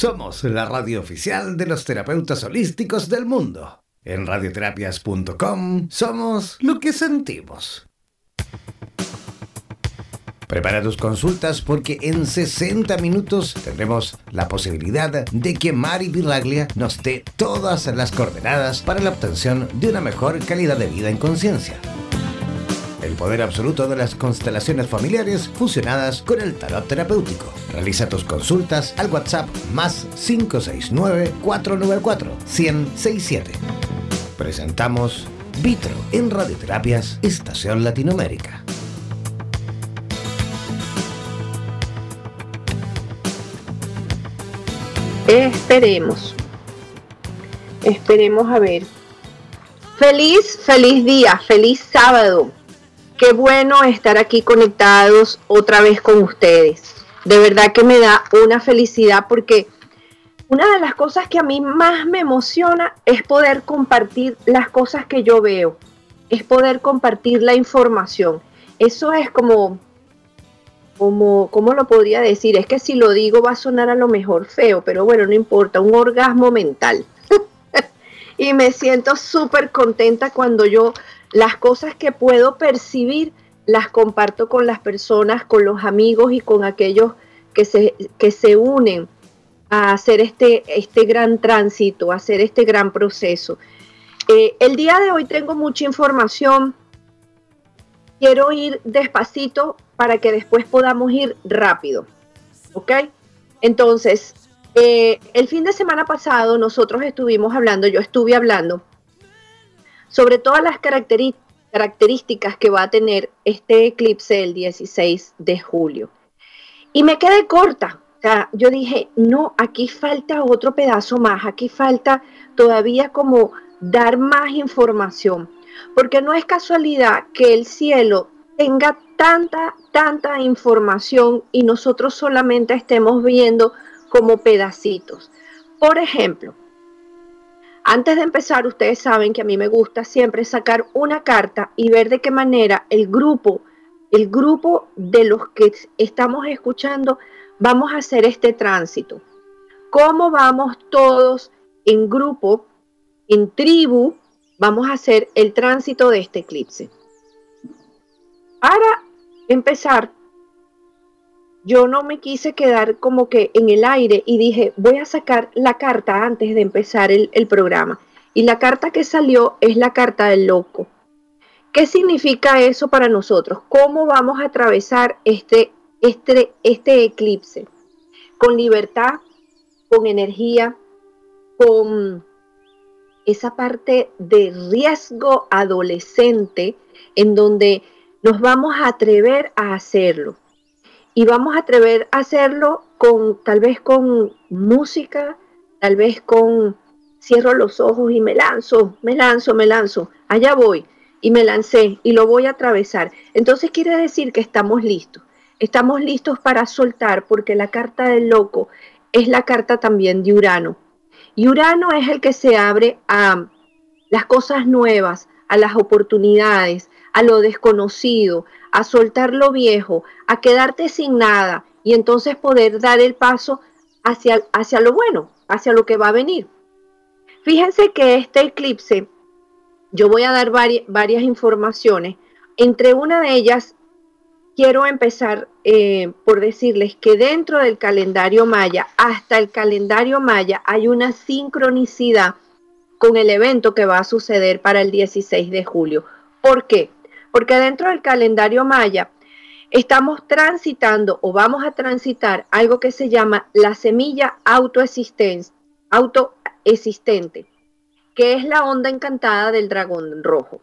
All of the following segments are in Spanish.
Somos la radio oficial de los terapeutas holísticos del mundo. En radioterapias.com somos lo que sentimos. Prepara tus consultas porque en 60 minutos tendremos la posibilidad de que Mari Viraglia nos dé todas las coordenadas para la obtención de una mejor calidad de vida en conciencia. El poder absoluto de las constelaciones familiares fusionadas con el tarot terapéutico. Realiza tus consultas al WhatsApp más 569-494-1067. Presentamos Vitro en Radioterapias Estación Latinoamérica. Esperemos. Esperemos a ver. Feliz, feliz día, feliz sábado. Qué bueno estar aquí conectados otra vez con ustedes. De verdad que me da una felicidad porque una de las cosas que a mí más me emociona es poder compartir las cosas que yo veo, es poder compartir la información. Eso es como como, ¿cómo lo podría decir? Es que si lo digo va a sonar a lo mejor feo, pero bueno, no importa, un orgasmo mental. y me siento súper contenta cuando yo las cosas que puedo percibir las comparto con las personas, con los amigos y con aquellos que se, que se unen a hacer este, este gran tránsito, a hacer este gran proceso. Eh, el día de hoy tengo mucha información. Quiero ir despacito para que después podamos ir rápido. ¿Ok? Entonces, eh, el fin de semana pasado nosotros estuvimos hablando, yo estuve hablando sobre todas las características que va a tener este eclipse el 16 de julio. Y me quedé corta. Yo dije, no, aquí falta otro pedazo más, aquí falta todavía como dar más información, porque no es casualidad que el cielo tenga tanta, tanta información y nosotros solamente estemos viendo como pedacitos. Por ejemplo, antes de empezar, ustedes saben que a mí me gusta siempre sacar una carta y ver de qué manera el grupo, el grupo de los que estamos escuchando, vamos a hacer este tránsito. ¿Cómo vamos todos en grupo, en tribu, vamos a hacer el tránsito de este eclipse? Para empezar, yo no me quise quedar como que en el aire y dije, voy a sacar la carta antes de empezar el, programa. Y la carta que salió es la carta del loco. ¿Qué significa eso para nosotros? ¿Cómo vamos a atravesar este, este, este eclipse? Con libertad, con energía, con esa parte de riesgo adolescente en donde nos vamos a atrever a hacerlo. Y vamos a atrever a hacerlo con tal vez con música, tal vez con cierro los ojos y me lanzo, me lanzo, me lanzo, allá voy y me lancé y lo voy a atravesar. Entonces quiere decir que estamos listos. Estamos listos para soltar porque la carta del loco es la carta también de Urano. Y Urano es el que se abre a las cosas nuevas, a las oportunidades, a lo desconocido, a soltar lo viejo, a quedarte sin nada y entonces poder dar el paso hacia, hacia lo bueno, hacia lo que va a venir. Fíjense que este eclipse, yo voy a dar varias, informaciones. Entre una de ellas, quiero empezar eh, por decirles que dentro del calendario maya, hasta el calendario maya, hay una sincronicidad con el evento que va a suceder para el 16 de julio. ¿Por qué? Porque dentro del calendario maya estamos transitando o vamos a transitar algo que se llama la semilla autoexistente, que es la onda encantada del dragón rojo.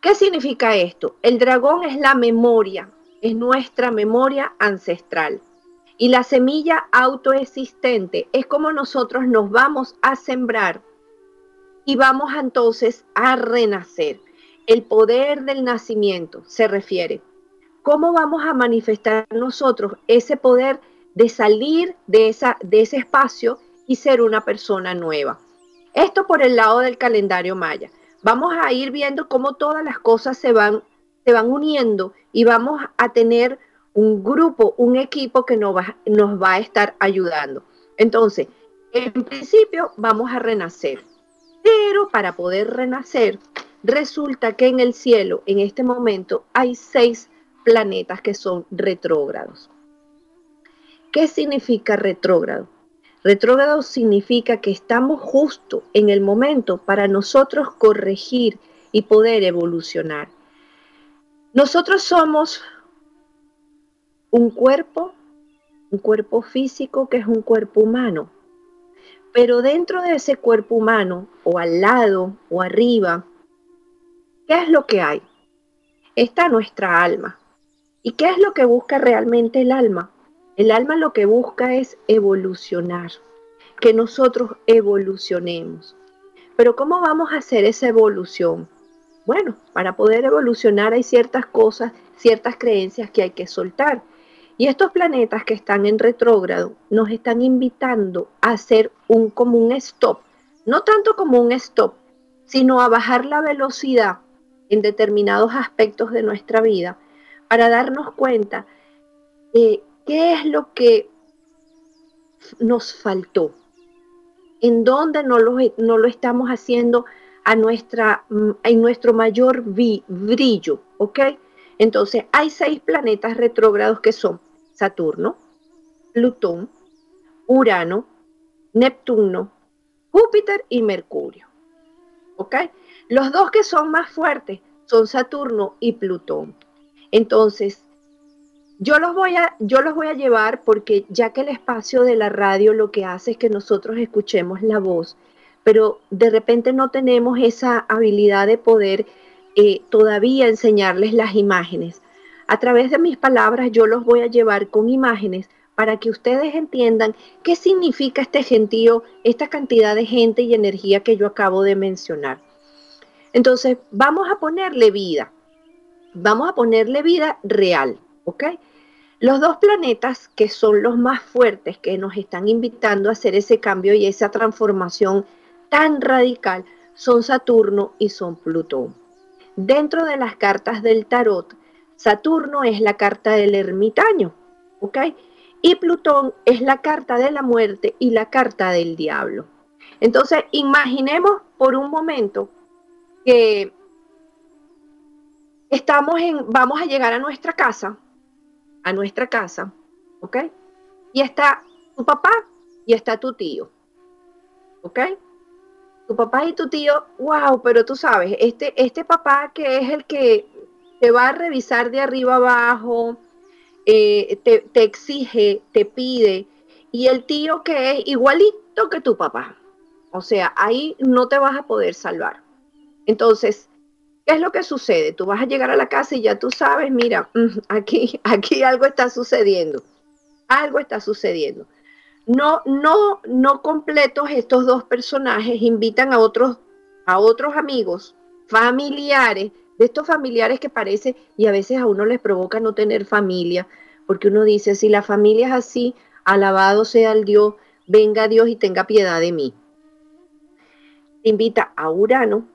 ¿Qué significa esto? El dragón es la memoria, es nuestra memoria ancestral. Y la semilla autoexistente es como nosotros nos vamos a sembrar y vamos entonces a renacer. El poder del nacimiento se refiere. ¿Cómo vamos a manifestar nosotros ese poder de salir de, esa, de ese espacio y ser una persona nueva? Esto por el lado del calendario maya. Vamos a ir viendo cómo todas las cosas se van, se van uniendo y vamos a tener un grupo, un equipo que nos va, nos va a estar ayudando. Entonces, en principio vamos a renacer, pero para poder renacer, resulta que en el cielo, en este momento, hay seis planetas que son retrógrados. ¿Qué significa retrógrado? Retrógrado significa que estamos justo en el momento para nosotros corregir y poder evolucionar. Nosotros somos un cuerpo, un cuerpo físico que es un cuerpo humano. Pero dentro de ese cuerpo humano, o al lado, o arriba, ¿qué es lo que hay? Está nuestra alma. ¿Y qué es lo que busca realmente el alma? El alma lo que busca es evolucionar, que nosotros evolucionemos. Pero ¿cómo vamos a hacer esa evolución? Bueno, para poder evolucionar hay ciertas cosas, ciertas creencias que hay que soltar. Y estos planetas que están en retrógrado nos están invitando a hacer un como un stop, no tanto como un stop, sino a bajar la velocidad en determinados aspectos de nuestra vida para darnos cuenta de qué es lo que nos faltó, en dónde no lo, no lo estamos haciendo a nuestra, mm, en nuestro mayor brillo, ¿ok? Entonces, hay seis planetas retrógrados que son Saturno, Plutón, Urano, Neptuno, Júpiter y Mercurio, ¿ok? Los dos que son más fuertes son Saturno y Plutón. Entonces, yo los voy a, llevar porque ya que el espacio de la radio lo que hace es que nosotros escuchemos la voz pero de repente no tenemos esa habilidad de poder eh, todavía enseñarles las imágenes. A través de mis palabras yo los voy a llevar con imágenes para que ustedes entiendan qué significa este gentío, esta cantidad de gente y energía que yo acabo de mencionar. Entonces, vamos a ponerle vida, vamos a ponerle vida real, ¿ok? Los dos planetas que son los más fuertes que nos están invitando a hacer ese cambio y esa transformación tan radical son Saturno y son Plutón. Dentro de las cartas del tarot, Saturno es la carta del ermitaño, ¿ok? Y Plutón es la carta de la muerte y la carta del diablo. Entonces, imaginemos por un momento que estamos en, vamos a llegar a nuestra casa, a nuestra casa, ¿ok? Y está tu papá y está tu tío, ¿ok? tu papá y tu tío, wow, pero tú sabes, este, este papá que es el que te va a revisar de arriba abajo, eh, te, te, exige, te pide, y el tío que es igualito que tu papá. O sea, ahí no te vas a poder salvar. Entonces, ¿qué es lo que sucede? Tú vas a llegar a la casa y ya tú sabes, mira, mm, aquí, aquí algo está sucediendo. Algo está sucediendo no, no, no completos estos dos personajes invitan a otros, a otros amigos, familiares, de estos familiares que parece y a veces a uno les provoca no tener familia, porque uno dice, si la familia es así, alabado sea el Dios, venga Dios y tenga piedad de mí. Invita a Urano,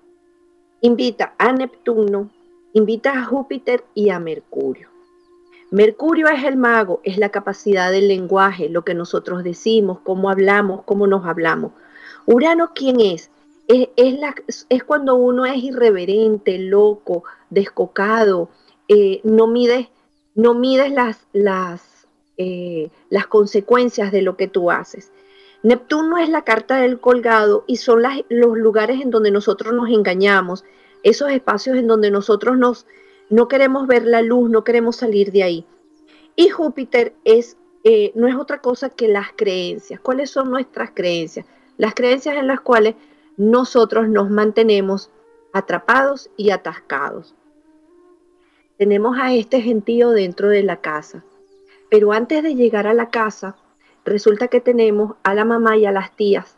invita a Neptuno, invita a Júpiter y a Mercurio. Mercurio es el mago, es la capacidad del lenguaje, lo que nosotros decimos, cómo hablamos, cómo nos hablamos. Urano, ¿quién es? Es, la, es cuando uno es irreverente, loco, descocado, eh, no mides, no mides las, las, eh, las consecuencias de lo que tú haces. Neptuno es la carta del colgado y son los lugares en donde nosotros nos engañamos, esos espacios en donde nosotros nos, no queremos ver la luz, no queremos salir de ahí. Y Júpiter es, eh, no es otra cosa que las creencias. ¿Cuáles son nuestras creencias? Las creencias en las cuales nosotros nos mantenemos atrapados y atascados. Tenemos a este gentío dentro de la casa, pero antes de llegar a la casa, resulta que tenemos a la mamá y a las tías.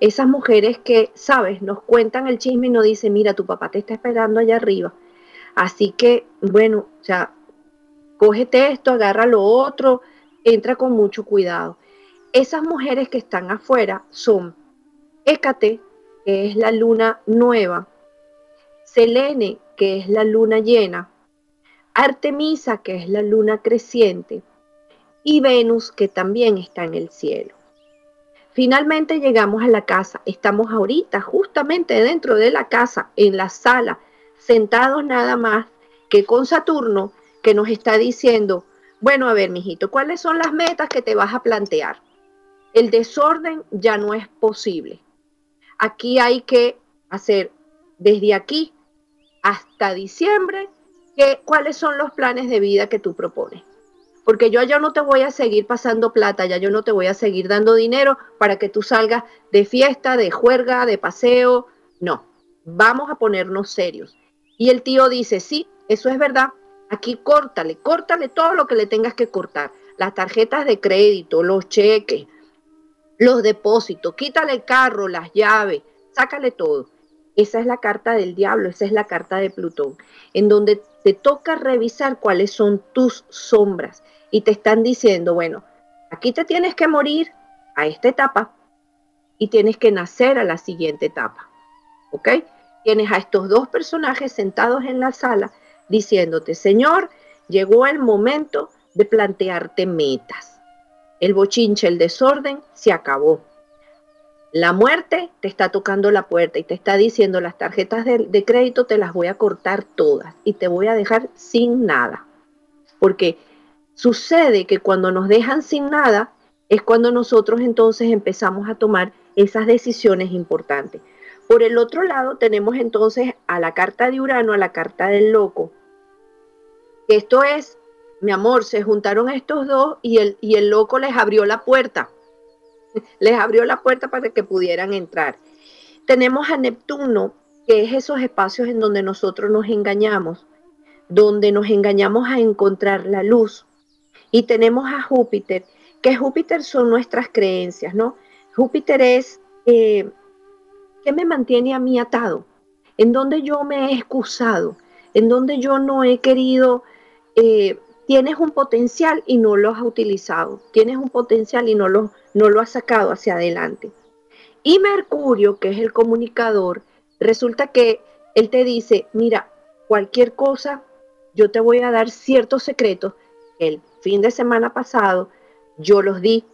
Esas mujeres que, sabes, nos cuentan el chisme y nos dicen, mira, tu papá te está esperando allá arriba Así que, bueno, o sea, cógete esto, agarra lo otro, entra con mucho cuidado. Esas mujeres que están afuera son Hécate, que es la luna nueva, Selene, que es la luna llena, Artemisa, que es la luna creciente, y Venus, que también está en el cielo. Finalmente llegamos a la casa. Estamos ahorita justamente dentro de la casa, en la sala, sentados nada más que con Saturno, que nos está diciendo, bueno, a ver, mijito, ¿cuáles son las metas que te vas a plantear? El desorden ya no es posible. Aquí hay que hacer desde aquí hasta diciembre cuáles son los planes de vida que tú propones. Porque yo ya no te voy a seguir pasando plata, ya yo no te voy a seguir dando dinero para que tú salgas de fiesta, de juerga, de paseo. No, vamos a ponernos serios. Y el tío dice, sí, eso es verdad. Aquí córtale, córtale todo lo que le tengas que cortar. Las tarjetas de crédito, los cheques, los depósitos, quítale el carro, las llaves, sácale todo. Esa es la carta del diablo, esa es la carta de Plutón, en donde te toca revisar cuáles son tus sombras y te están diciendo, bueno, aquí te tienes que morir a esta etapa y tienes que nacer a la siguiente etapa. ¿Ok? Tienes a estos dos personajes sentados en la sala diciéndote, Señor, llegó el momento de plantearte metas. El bochinche, el desorden se acabó. La muerte te está tocando la puerta y te está diciendo las tarjetas de, crédito te las voy a cortar todas y te voy a dejar sin nada. Porque sucede que cuando nos dejan sin nada es cuando nosotros entonces empezamos a tomar esas decisiones importantes. Por el otro lado tenemos entonces a la carta de Urano, a la carta del loco. Esto es, mi amor, se juntaron estos dos y el, y el loco les abrió la puerta les abrió la puerta para que pudieran entrar. Tenemos a Neptuno, que es esos espacios en donde nosotros nos engañamos, donde nos engañamos a encontrar la luz. Y tenemos a Júpiter, que Júpiter son nuestras creencias, ¿no? Júpiter es, eh, ¿qué me mantiene a mí atado? En donde yo me he excusado, en donde yo no he querido eh, tienes un potencial y no lo has utilizado, tienes un potencial y no lo, no lo has sacado hacia adelante. Y Mercurio, que es el comunicador, resulta que él te dice, mira, cualquier cosa, yo te voy a dar ciertos secretos. El fin de semana pasado yo los di.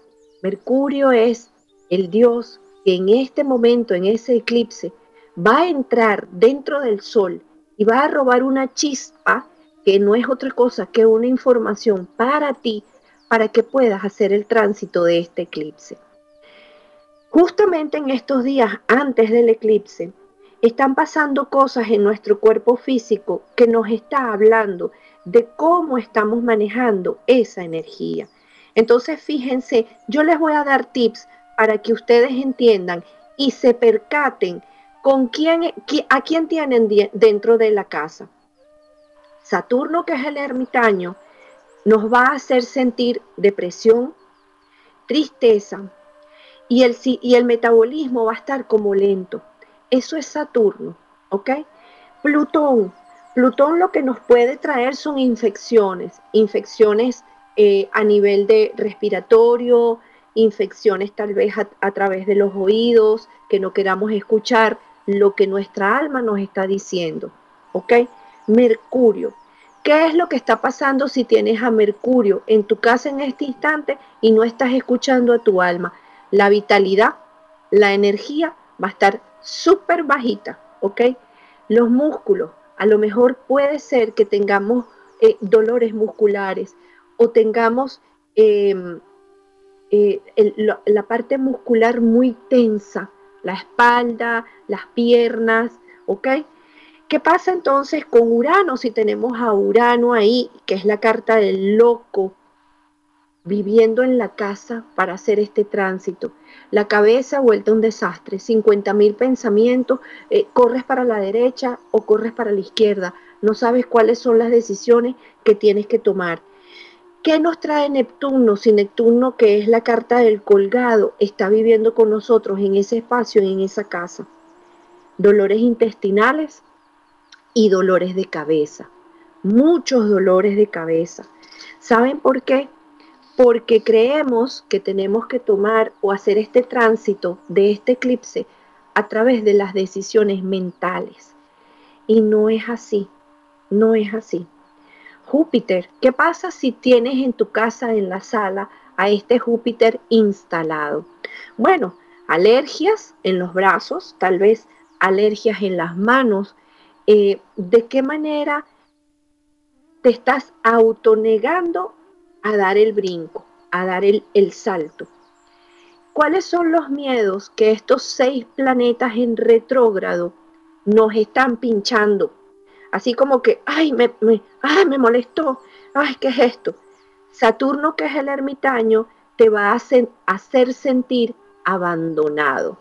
Mercurio es el dios que en este momento, en ese eclipse, va a entrar dentro del sol y va a robar una chispa que no es otra cosa que una información para ti, para que puedas hacer el tránsito de este eclipse. Justamente en estos días antes del eclipse, están pasando cosas en nuestro cuerpo físico que nos está hablando de cómo estamos manejando esa energía. Entonces, fíjense, yo les voy a dar tips para que ustedes entiendan y se percaten con quién, a quién tienen dentro de la casa. Saturno, que es el ermitaño, nos va a hacer sentir depresión, tristeza y el, y el metabolismo va a estar como lento. Eso es Saturno, ¿ok? Plutón. Plutón lo que nos puede traer son infecciones, infecciones eh, a nivel de respiratorio, infecciones tal vez a través de los oídos, que no queramos escuchar lo que nuestra alma nos está diciendo, ¿ok? Mercurio. ¿Qué es lo que está pasando si tienes a Mercurio en tu casa en este instante y no estás escuchando a tu alma? La vitalidad, la energía va a estar súper bajita, ¿ok? Los músculos, a lo mejor puede ser que tengamos eh, dolores musculares o tengamos em, eh, la parte muscular muy tensa, la espalda, las piernas, ¿ok? ¿Qué pasa entonces con Urano si tenemos a Urano ahí, que es la carta del loco, viviendo en la casa para hacer este tránsito? La cabeza vuelta un desastre, 50 mil pensamientos, eh, corres para la derecha o corres para la izquierda, no sabes cuáles son las decisiones que tienes que tomar. ¿Qué nos trae Neptuno? Si Neptuno, que es la carta del colgado, está viviendo con nosotros en ese espacio, en esa casa. Dolores intestinales, y dolores de cabeza, muchos dolores de cabeza. ¿Saben por qué? Porque creemos que tenemos que tomar o hacer este tránsito de este eclipse a través de las decisiones mentales. Y no es así, no es así. Júpiter, ¿qué pasa si tienes en tu casa, en la sala, a este Júpiter instalado? Bueno, alergias en los brazos, tal vez alergias en las manos. Eh, ¿De qué manera te estás autonegando a dar el brinco, a dar el, el salto? ¿Cuáles son los miedos que estos seis planetas en retrógrado nos están pinchando? Así como que, ay, me, ay, me molestó, ay, ¿qué es esto? Saturno, que es el ermitaño, te va a hacer sentir abandonado.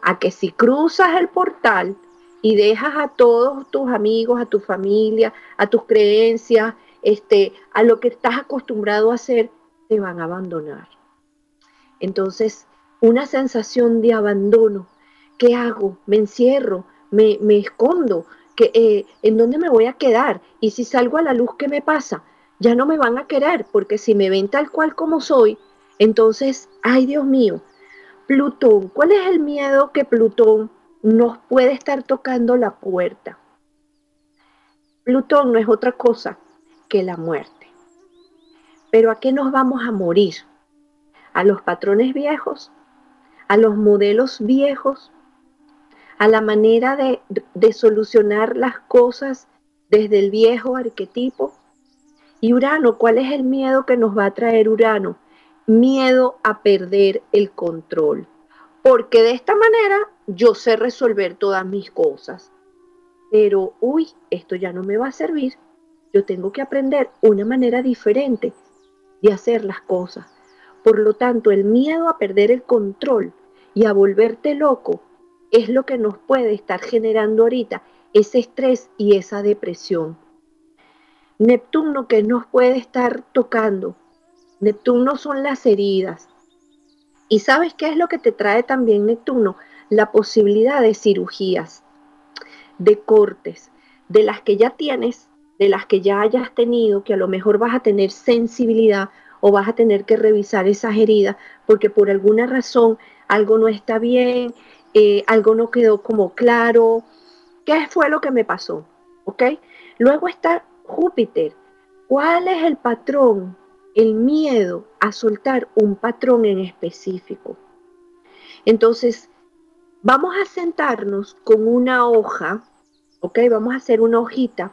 A que si cruzas el portal y dejas a todos tus amigos, a tu familia, a tus creencias, este, a lo que estás acostumbrado a hacer, te van a abandonar. Entonces, una sensación de abandono. ¿Qué hago? ¿Me encierro? ¿Me, escondo? ¿Que, eh, ¿En dónde me voy a quedar? Y si salgo a la luz, ¿qué me pasa? Ya no me van a querer, porque si me ven tal cual como soy, entonces, ay Dios mío, Plutón, ¿cuál es el miedo que Plutón nos puede estar tocando la puerta? Plutón no es otra cosa que la muerte. Pero ¿a qué nos vamos a morir? ¿A los patrones viejos? a los modelos viejos, a la manera de, solucionar las cosas desde el viejo arquetipo. Y Urano, ¿cuál es el miedo que nos va a traer Urano? Miedo a perder el control. Porque de esta manera yo sé resolver todas mis cosas. Pero, uy, esto ya no me va a servir. Yo tengo que aprender una manera diferente de hacer las cosas. Por lo tanto, el miedo a perder el control y a volverte loco es lo que nos puede estar generando ahorita ese estrés y esa depresión. Neptuno que nos puede estar tocando. Neptuno son las heridas. ¿Y sabes qué es lo que te trae también Neptuno? La posibilidad de cirugías, de cortes, de las que ya tienes, de las que ya hayas tenido, que a lo mejor vas a tener sensibilidad o vas a tener que revisar esas heridas porque por alguna razón algo no está bien, eh, algo no quedó como claro. ¿Qué fue lo que me pasó? ¿Ok? Luego está Júpiter. ¿Cuál es el patrón? El miedo a soltar un patrón en específico. Entonces, vamos a sentarnos con una hoja, ¿ok? Vamos a hacer una hojita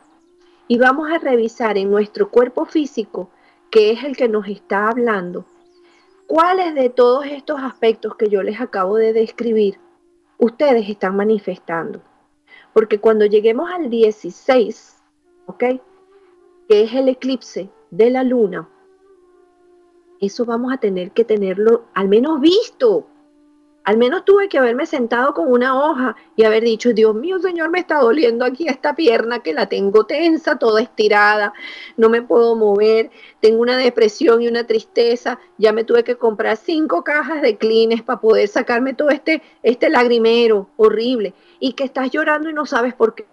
y vamos a revisar en nuestro cuerpo físico, que es el que nos está hablando, ¿Cuáles de todos estos aspectos que yo les acabo de describir ustedes están manifestando? Porque cuando lleguemos al 16, ¿ok? Que es el eclipse de la luna, eso vamos a tener que tenerlo al menos visto. Al menos tuve que haberme sentado con una hoja y haber dicho, Dios mío, Señor, me está doliendo aquí esta pierna que la tengo tensa, toda estirada, no me puedo mover, tengo una depresión y una tristeza, ya me tuve que comprar cinco cajas de clines para poder sacarme todo este, este lagrimero horrible y que estás llorando y no sabes por qué.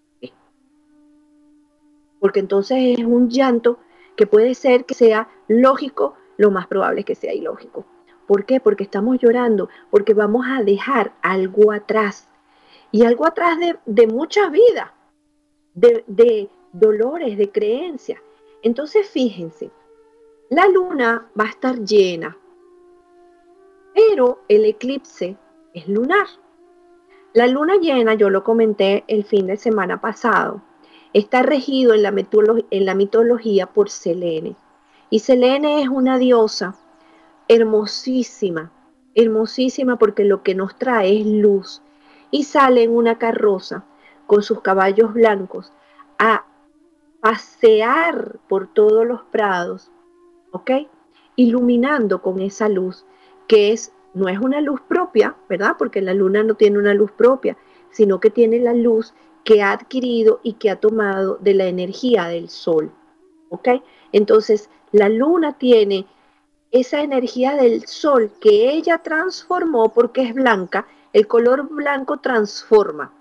Porque entonces es un llanto que puede ser que sea lógico, lo más probable es que sea ilógico. ¿Por qué? Porque estamos llorando, porque vamos a dejar algo atrás. Y algo atrás de, de muchas vidas, de, de dolores, de creencias. Entonces, fíjense, la luna va a estar llena, pero el eclipse es lunar. La luna llena, yo lo comenté el fin de semana pasado, está regido en la, en la mitología por Selene. Y Selene es una diosa hermosísima, hermosísima porque lo que nos trae es luz. Y sale en una carroza con sus caballos blancos a pasear por todos los prados, ¿ok? Iluminando con esa luz, que es, no es una luz propia, ¿verdad? Porque la luna no tiene una luz propia, sino que tiene la luz que ha adquirido y que ha tomado de la energía del sol, ¿ok? Entonces, la luna tiene esa energía del sol que ella transformó porque es blanca, el color blanco transforma.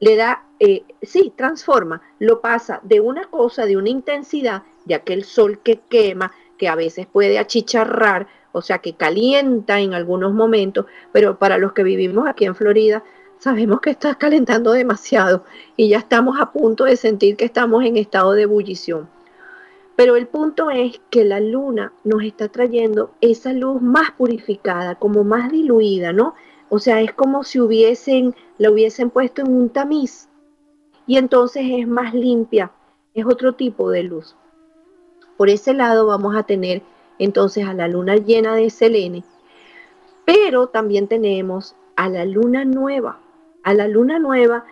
Le da, eh, sí, transforma, lo pasa de una cosa, de una intensidad, de aquel sol que quema, que a veces puede achicharrar, o sea, que calienta en algunos momentos, pero para los que vivimos aquí en Florida, sabemos que está calentando demasiado y ya estamos a punto de sentir que estamos en estado de ebullición. Pero el punto es que la luna nos está trayendo esa luz más purificada, como más diluida, ¿no? O sea, es como si hubiesen, la hubiesen puesto en un tamiz y entonces es más limpia, es otro tipo de luz. Por ese lado vamos a tener entonces a la luna llena de Selene, pero también tenemos a la luna nueva, a la luna nueva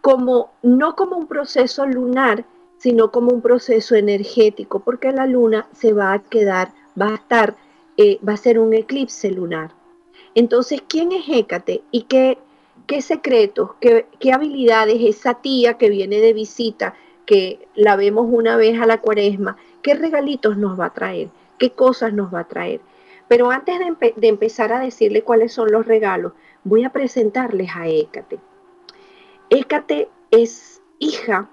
como no como un proceso lunar, sino como un proceso energético, porque la luna se va a quedar, va a estar, eh, va a ser un eclipse lunar. Entonces, ¿quién es Hécate y qué, qué secretos, qué, qué habilidades esa tía que viene de visita, que la vemos una vez a la cuaresma, qué regalitos nos va a traer, qué cosas nos va a traer? Pero antes de, de empezar a decirle cuáles son los regalos, voy a presentarles a Hécate. Hécate es hija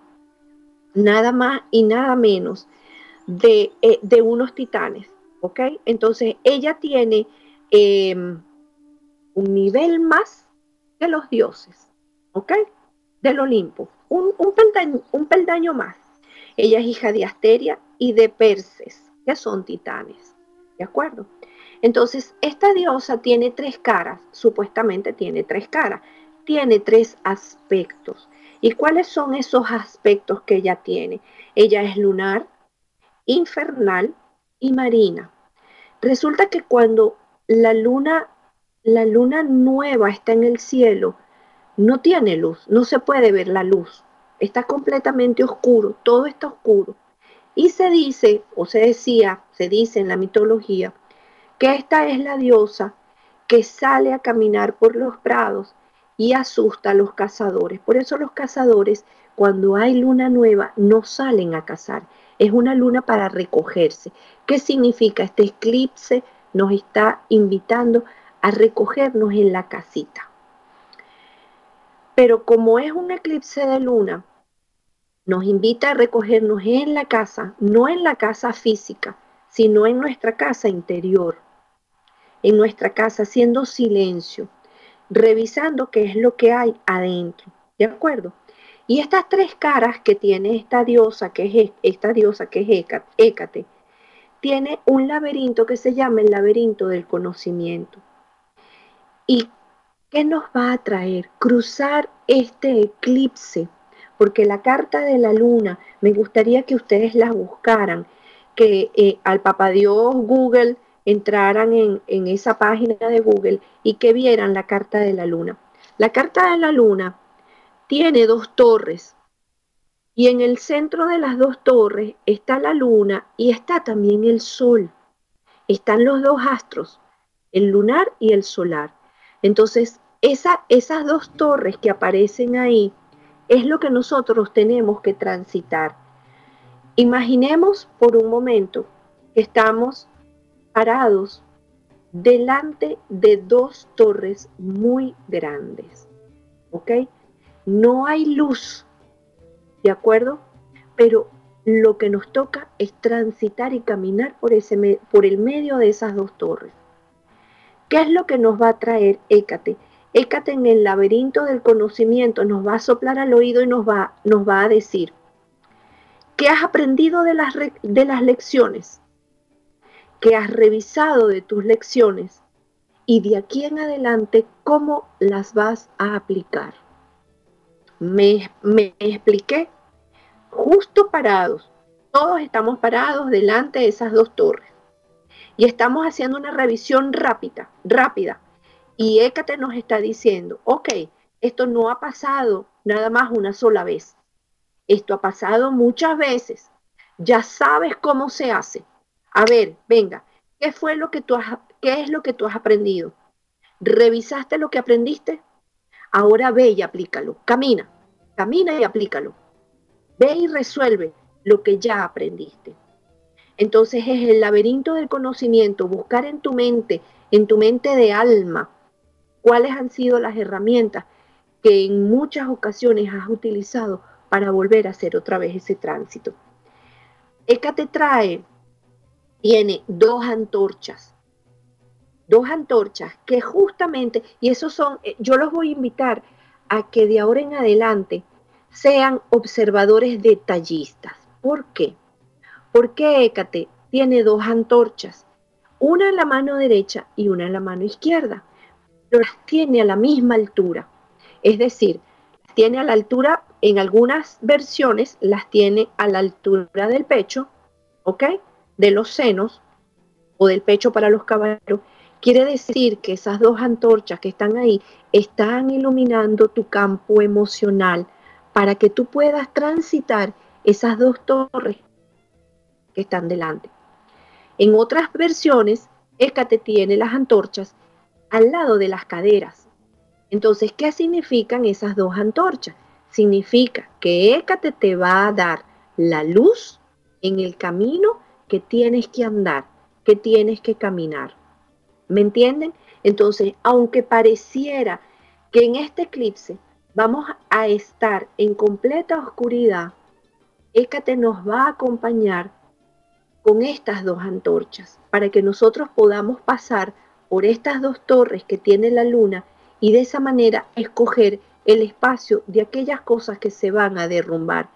nada más y nada menos de, eh, unos titanes, ¿ok? Entonces ella tiene em, un nivel más que los dioses, ¿ok? Del Olimpo, un, peldaño, un peldaño más. Ella es hija de Asteria y de Perses, que son titanes, ¿de acuerdo? Entonces, esta diosa tiene tres caras, supuestamente tiene tres caras, tiene tres aspectos. ¿Y cuáles son esos aspectos que ella tiene? Ella es lunar, infernal y marina. Resulta que cuando la luna, la luna nueva está en el cielo, no tiene luz, no se puede ver la luz. Está completamente oscuro, todo está oscuro. Y se dice, o se decía, se dice en la mitología, que esta es la diosa que sale a caminar por los prados y asusta a los cazadores. Por eso los cazadores, cuando hay luna nueva, no salen a cazar. Es una luna para recogerse. ¿Qué significa? Este eclipse nos está invitando a recogernos en la casita. Pero como es un eclipse de luna, nos invita a recogernos en la casa, no en la casa física, sino en nuestra casa interior, en nuestra casa haciendo silencio, revisando qué es lo que hay adentro, ¿de acuerdo? Y estas tres caras que tiene esta diosa, que es esta diosa que es Hécate, tiene un laberinto que se llama el laberinto del conocimiento. ¿Y qué nos va a traer? Cruzar este eclipse, porque la carta de la luna, me gustaría que ustedes la buscaran, que eh, al Papa Dios Google entraran en, esa página de Google y que vieran la carta de la luna. La carta de la luna tiene dos torres y en el centro de las dos torres está la luna y está también el sol. Están los dos astros, el lunar y el solar. Entonces, esa, esas dos torres que aparecen ahí es lo que nosotros tenemos que transitar. Imaginemos por un momento que estamos parados delante de dos torres muy grandes. ¿Ok? No hay luz, ¿de acuerdo? Pero lo que nos toca es transitar y caminar por, ese, por el medio de esas dos torres. ¿Qué es lo que nos va a traer Hécate? Hécate en el laberinto del conocimiento nos va a soplar al oído y nos va, nos va a decir, ¿qué has aprendido de las, de las lecciones? Que has revisado de tus lecciones y de aquí en adelante cómo las vas a aplicar. Me, expliqué justo parados. Todos estamos parados delante de esas dos torres y estamos haciendo una revisión rápida, rápida. Y Écate nos está diciendo, ok, esto no ha pasado nada más una sola vez. Esto ha pasado muchas veces. Ya sabes cómo se hace. A ver, venga, ¿qué fue lo que tú has, qué es lo que tú has aprendido? ¿Revisaste lo que aprendiste? Ahora ve y aplícalo. Camina, camina y aplícalo. Ve y resuelve lo que ya aprendiste. Entonces es el laberinto del conocimiento, buscar en tu mente, en tu mente de alma, cuáles han sido las herramientas que en muchas ocasiones has utilizado para volver a hacer otra vez ese tránsito. ECA te trae tiene dos antorchas. Dos antorchas que justamente, y esos son, eh, yo los voy a invitar a que de ahora en adelante sean observadores detallistas. ¿Por qué? ¿Por qué Hécate tiene dos antorchas? Una en la mano derecha y una en la mano izquierda, pero las tiene a la misma altura. Es decir, las tiene a la altura, en algunas versiones las tiene a la altura del pecho, ¿ok? De los senos o del pecho para los caballeros. Quiere decir que esas dos antorchas que están ahí están iluminando tu campo emocional para que tú puedas transitar esas dos torres que están delante. En otras versiones, Hécate tiene las antorchas al lado de las caderas. Entonces, ¿qué significan esas dos antorchas? Significa que Hécate te va a dar la luz en el camino que tienes que andar, que tienes que caminar. ¿Me entienden? Entonces, aunque pareciera que en este eclipse vamos a estar en completa oscuridad, Hécate nos va a acompañar con estas dos antorchas para que nosotros podamos pasar por estas dos torres que tiene la luna y de esa manera escoger el espacio de aquellas cosas que se van a derrumbar.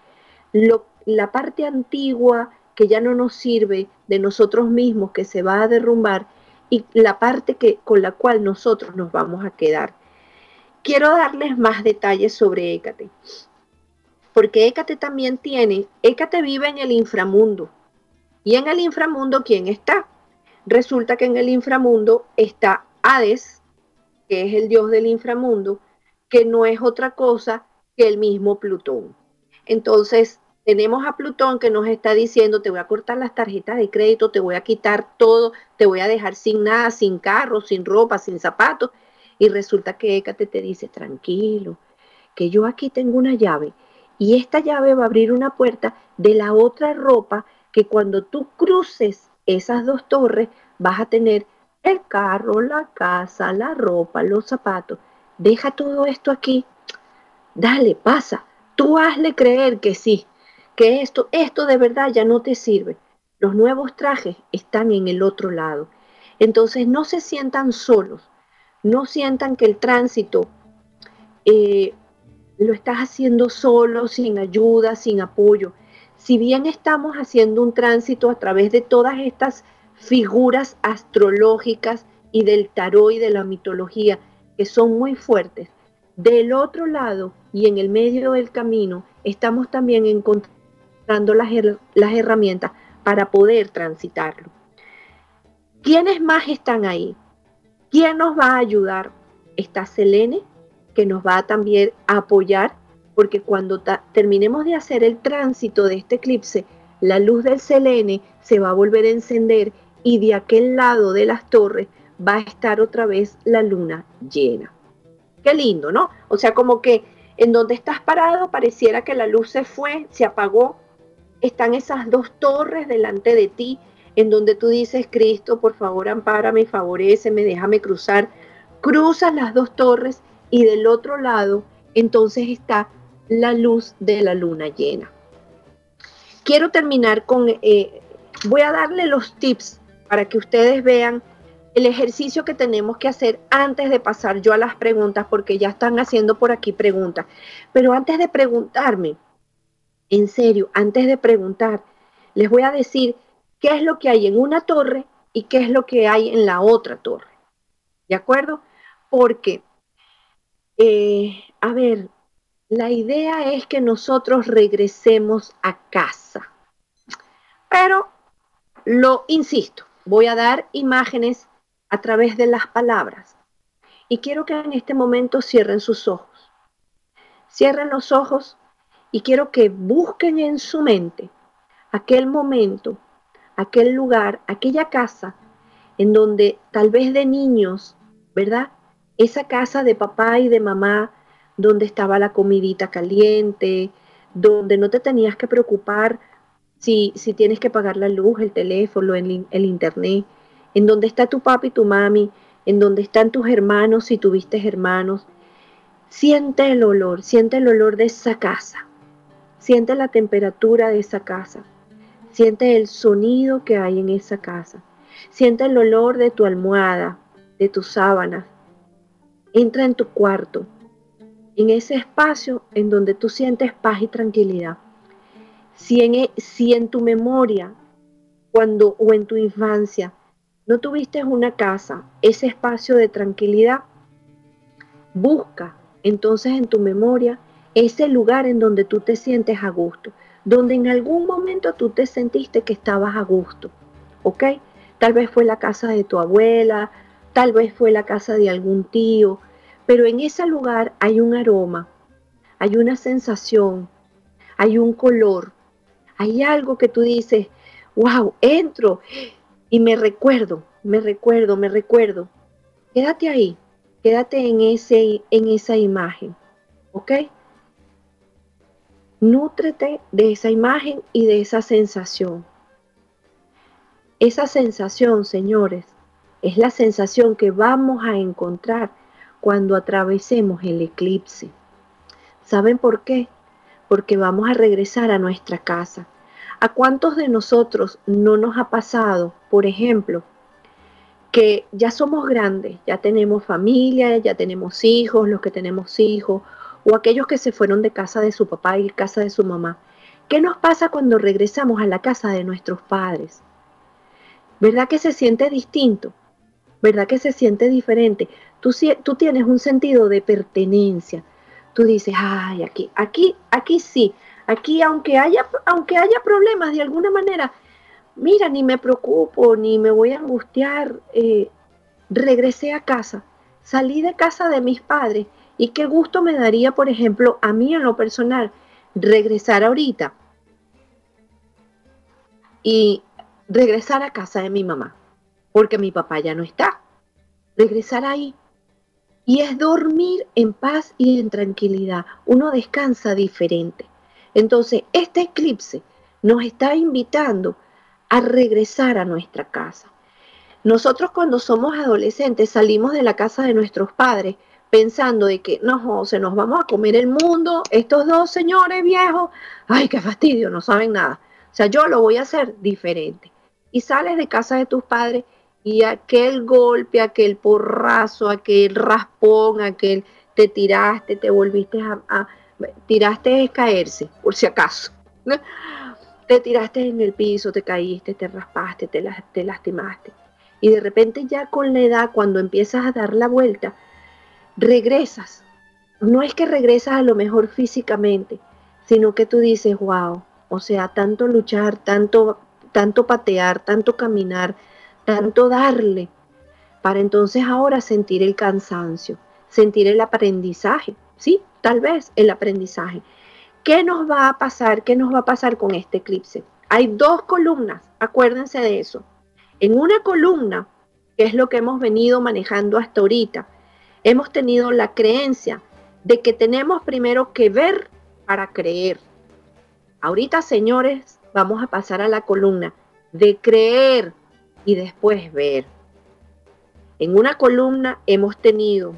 la parte antigua que ya no nos sirve de nosotros mismos que se va a derrumbar y la parte que, con la cual nosotros nos vamos a quedar. Quiero darles más detalles sobre Hécate, porque Hécate también tiene, Hécate vive en el inframundo, y en el inframundo, ¿quién está? Resulta que en el inframundo está Hades, que es el dios del inframundo, que no es otra cosa que el mismo Plutón. Entonces, tenemos a Plutón que nos está diciendo, te voy a cortar las tarjetas de crédito, te voy a quitar todo, te voy a dejar sin nada, sin carro, sin ropa, sin zapatos. Y resulta que Hécate te dice, tranquilo, que yo aquí tengo una llave y esta llave va a abrir una puerta de la otra ropa que cuando tú cruces esas dos torres vas a tener el carro, la casa, la ropa, los zapatos. Deja todo esto aquí. Dale, pasa. Tú hazle creer que sí, esto, esto de verdad ya no te sirve. Los nuevos trajes están en el otro lado. Entonces no se sientan solos, no sientan que el tránsito eh, lo estás haciendo solo, sin ayuda, sin apoyo si bien estamos haciendo un tránsito a través de todas estas figuras astrológicas y del tarot y de la mitología, que son muy fuertes, del otro lado y en el medio del camino estamos también encontrando las, las herramientas para poder transitarlo. ¿Quiénes más están ahí? ¿Quién nos va a ayudar? Está Selene, que nos va también a apoyar porque cuando terminemos de hacer el tránsito de este eclipse, la luz del selene se va a volver a encender y de aquel lado de las torres va a estar otra vez la luna llena. Qué lindo, ¿no? O sea, como que en donde estás parado pareciera que la luz se fue, se apagó. Están esas dos torres delante de ti, en donde tú dices, Cristo, por favor, ampárame, favoreceme, déjame cruzar. Cruzas las dos torres y del otro lado entonces está la luz de la luna llena. Quiero terminar con, eh, voy a darle los tips para que ustedes vean el ejercicio que tenemos que hacer antes de pasar yo a las preguntas, porque ya están haciendo por aquí preguntas. Pero antes de preguntarme, en serio, antes de preguntar, les voy a decir qué es lo que hay en una torre y qué es lo que hay en la otra torre. ¿De acuerdo? Porque, eh, a ver, la idea es que nosotros regresemos a casa. Pero lo insisto, voy a dar imágenes a través de las palabras. Y quiero que en este momento cierren sus ojos. Cierren los ojos y quiero que busquen en su mente aquel momento, aquel lugar, aquella casa en donde tal vez de niños, ¿verdad? Esa casa de papá y de mamá donde estaba la comidita caliente, donde no te tenías que preocupar si, si tienes que pagar la luz, el teléfono, el, internet, en donde está tu papi y tu mami, en donde están tus hermanos si tuviste hermanos. Siente el olor, siente el olor de esa casa, siente la temperatura de esa casa, siente el sonido que hay en esa casa, siente el olor de tu almohada, de tus sábanas. Entra en tu cuarto, en ese espacio en donde tú sientes paz y tranquilidad. Si en, e, tu memoria cuando o en tu infancia no tuviste una casa, ese espacio de tranquilidad, busca entonces en tu memoria ese lugar en donde tú te sientes a gusto, donde en algún momento tú te sentiste que estabas a gusto, ¿ok? Tal vez fue la casa de tu abuela, tal vez fue la casa de algún tío, pero en ese lugar hay un aroma, hay una sensación, hay un color, hay algo que tú dices, wow, entro y me recuerdo, me recuerdo, me recuerdo. Quédate ahí, quédate en, ese, en esa imagen, ¿ok? Nútrete de esa imagen y de esa sensación. Esa sensación, señores, es la sensación que vamos a encontrar cuando atravesemos el eclipse. ¿Saben por qué? Porque vamos a regresar a nuestra casa. ¿A cuántos de nosotros no nos ha pasado, por ejemplo, que ya somos grandes, ya tenemos familia, ya tenemos hijos, los que tenemos hijos, o aquellos que se fueron de casa de su papá y casa de su mamá? ¿Qué nos pasa cuando regresamos a la casa de nuestros padres? ¿Verdad que se siente distinto? ¿Verdad que se siente diferente? Tú, tú tienes un sentido de pertenencia. Tú dices, ay, aquí, aquí, aquí sí, Aquí, aunque haya, aunque haya problemas de alguna manera, mira, ni me preocupo, ni me voy a angustiar. Eh, regresé a casa, salí de casa de mis padres y qué gusto me daría, por ejemplo, a mí en lo personal, regresar ahorita y regresar a casa de mi mamá, porque mi papá ya no está. Regresar ahí. Y es dormir en paz y en tranquilidad. Uno descansa diferente. Entonces, este eclipse nos está invitando a regresar a nuestra casa. Nosotros cuando somos adolescentes salimos de la casa de nuestros padres pensando de que no, se nos vamos a comer el mundo, estos dos señores viejos, ay, qué fastidio, no saben nada. O sea, yo lo voy a hacer diferente. Y sales de casa de tus padres y aquel golpe, aquel porrazo, aquel raspón, aquel te tiraste, te volviste a tiraste es caerse, por si acaso. Te tiraste en el piso, te caíste, te raspaste, te, te lastimaste. Y de repente ya con la edad, cuando empiezas a dar la vuelta, regresas. No es que regresas a lo mejor físicamente, sino que tú dices, wow, o sea, tanto luchar, tanto, tanto patear, tanto caminar, tanto darle, para entonces ahora sentir el cansancio, sentir el aprendizaje, ¿sí? tal vez el aprendizaje. ¿Qué nos va a pasar? ¿Qué nos va a pasar con este eclipse? Hay dos columnas, acuérdense de eso. En una columna, que es lo que hemos venido manejando hasta ahorita, hemos tenido la creencia de que tenemos primero que ver para creer. Ahorita, señores, vamos a pasar a la columna de creer y después ver. En una columna hemos tenido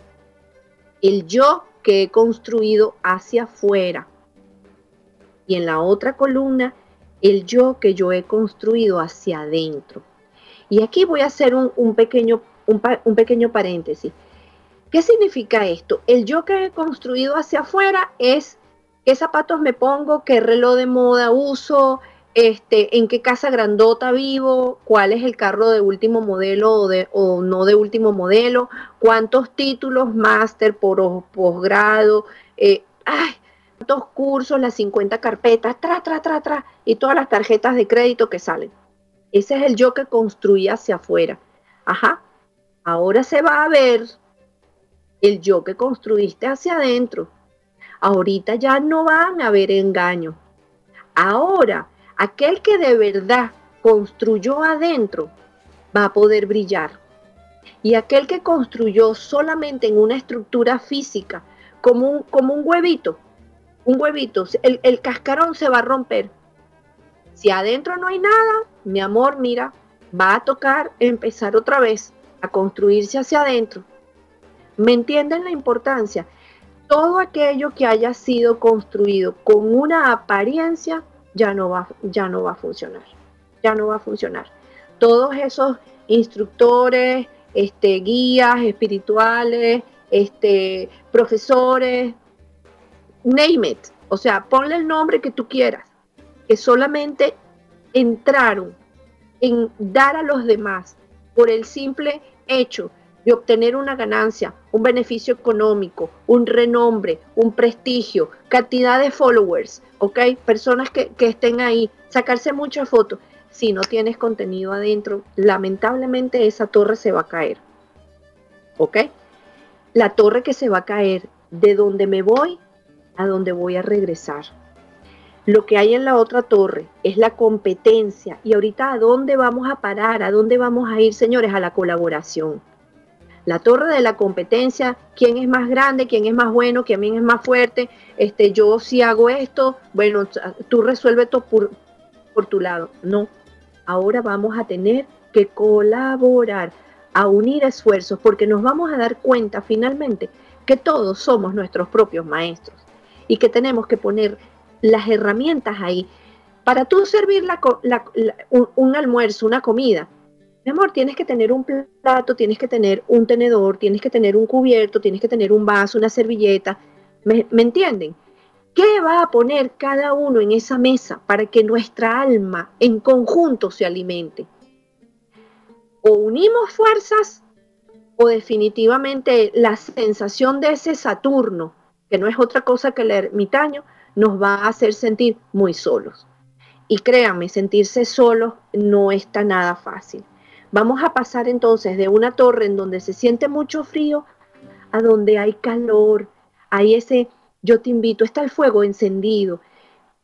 el yo que he construido hacia afuera. Y en la otra columna, el yo que yo he construido hacia adentro. Y aquí voy a hacer un, pequeño, un, pequeño paréntesis. ¿Qué significa esto? El yo que he construido hacia afuera es qué zapatos me pongo, qué reloj de moda uso, este, en qué casa grandota vivo, cuál es el carro de último modelo o, no de último modelo, cuántos títulos, máster, posgrado, eh, cuántos cursos, las 50 carpetas, tra, tra, tra, tra, y todas las tarjetas de crédito que salen. Ese es el yo que construí hacia afuera. Ajá. Ahora se va a ver el yo que construiste hacia adentro. Ahorita ya no van a haber engaños. Ahora aquel que de verdad construyó adentro va a poder brillar. Y aquel que construyó solamente en una estructura física, como un, como un huevito, un huevito, el, el cascarón se va a romper. Si adentro no hay nada, mi amor, mira, va a tocar empezar otra vez a construirse hacia adentro. ¿Me entienden la importancia? Todo aquello que haya sido construido con una apariencia ya no va, ya no va a funcionar. Ya no va a funcionar. Todos esos instructores, este, guías espirituales, este, profesores, name it. O sea, ponle el nombre que tú quieras, que solamente entraron en dar a los demás por el simple hecho de obtener una ganancia, un beneficio económico, un renombre, un prestigio, cantidad de followers, ¿ok? Personas que, que estén ahí, sacarse muchas fotos. Si no tienes contenido adentro, lamentablemente esa torre se va a caer. ¿Ok? La torre que se va a caer de donde me voy a donde voy a regresar. Lo que hay en la otra torre es la competencia. Y ahorita, ¿a dónde vamos a parar? ¿A dónde vamos a ir, señores? A la colaboración. La torre de la competencia, quién es más grande, quién es más bueno, quién es más fuerte. Este, yo si hago esto, bueno, tú resuelves todo por, tu lado. No. Ahora vamos a tener que colaborar, a unir esfuerzos, porque nos vamos a dar cuenta finalmente que todos somos nuestros propios maestros y que tenemos que poner las herramientas ahí. Para tú servir un, almuerzo, una comida, mi amor, tienes que tener un plato, tienes que tener un tenedor, tienes que tener un cubierto, tienes que tener un vaso, una servilleta. ¿Me, ¿Me, entienden? ¿Qué va a poner cada uno en esa mesa para que nuestra alma en conjunto se alimente? O unimos fuerzas o definitivamente la sensación de ese Saturno, que no es otra cosa que el ermitaño, nos va a hacer sentir muy solos. Y créanme, sentirse solos no está nada fácil. Vamos a pasar entonces de una torre en donde se siente mucho frío a donde hay calor, hay ese, yo te invito, está el fuego encendido,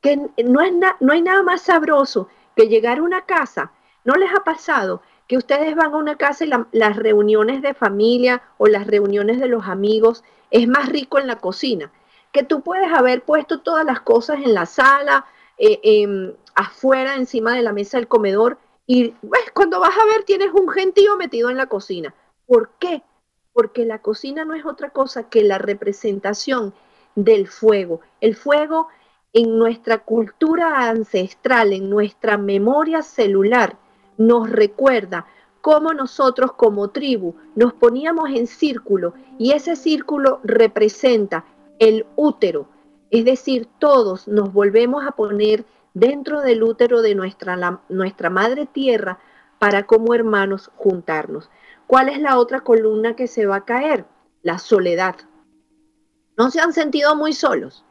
que no, es no hay nada más sabroso que llegar a una casa. ¿No les ha pasado que ustedes van a una casa y las reuniones de familia o las reuniones de los amigos es más rico en la cocina? que tú puedes haber puesto todas las cosas en la sala, eh, em, afuera, encima de la mesa del comedor, y pues, cuando vas a ver tienes un gentío metido en la cocina. ¿Por qué? Porque la cocina no es otra cosa que la representación del fuego. El fuego en nuestra cultura ancestral, en nuestra memoria celular, nos recuerda cómo nosotros como tribu nos poníamos en círculo y ese círculo representa el útero. Es decir, todos nos volvemos a poner dentro del útero de nuestra, nuestra madre tierra para como hermanos juntarnos. ¿Cuál es la otra columna que se va a caer? La soledad. ¿No se han sentido muy solos?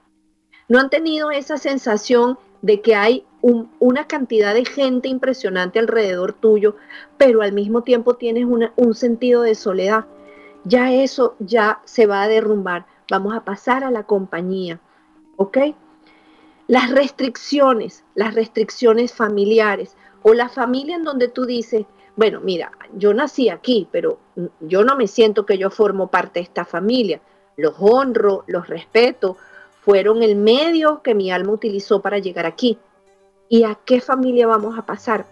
¿No han tenido esa sensación de que hay una cantidad de gente impresionante alrededor tuyo, pero al mismo tiempo tienes un sentido de soledad? Ya eso ya se va a derrumbar vamos a pasar a la compañía, ¿ok? Las restricciones, las restricciones familiares o la familia en donde tú dices, bueno, mira, yo nací aquí, pero yo no me siento que yo formo parte de esta familia. Los honro, los respeto, fueron el medio que mi alma utilizó para llegar aquí. ¿Y a qué familia vamos a pasar?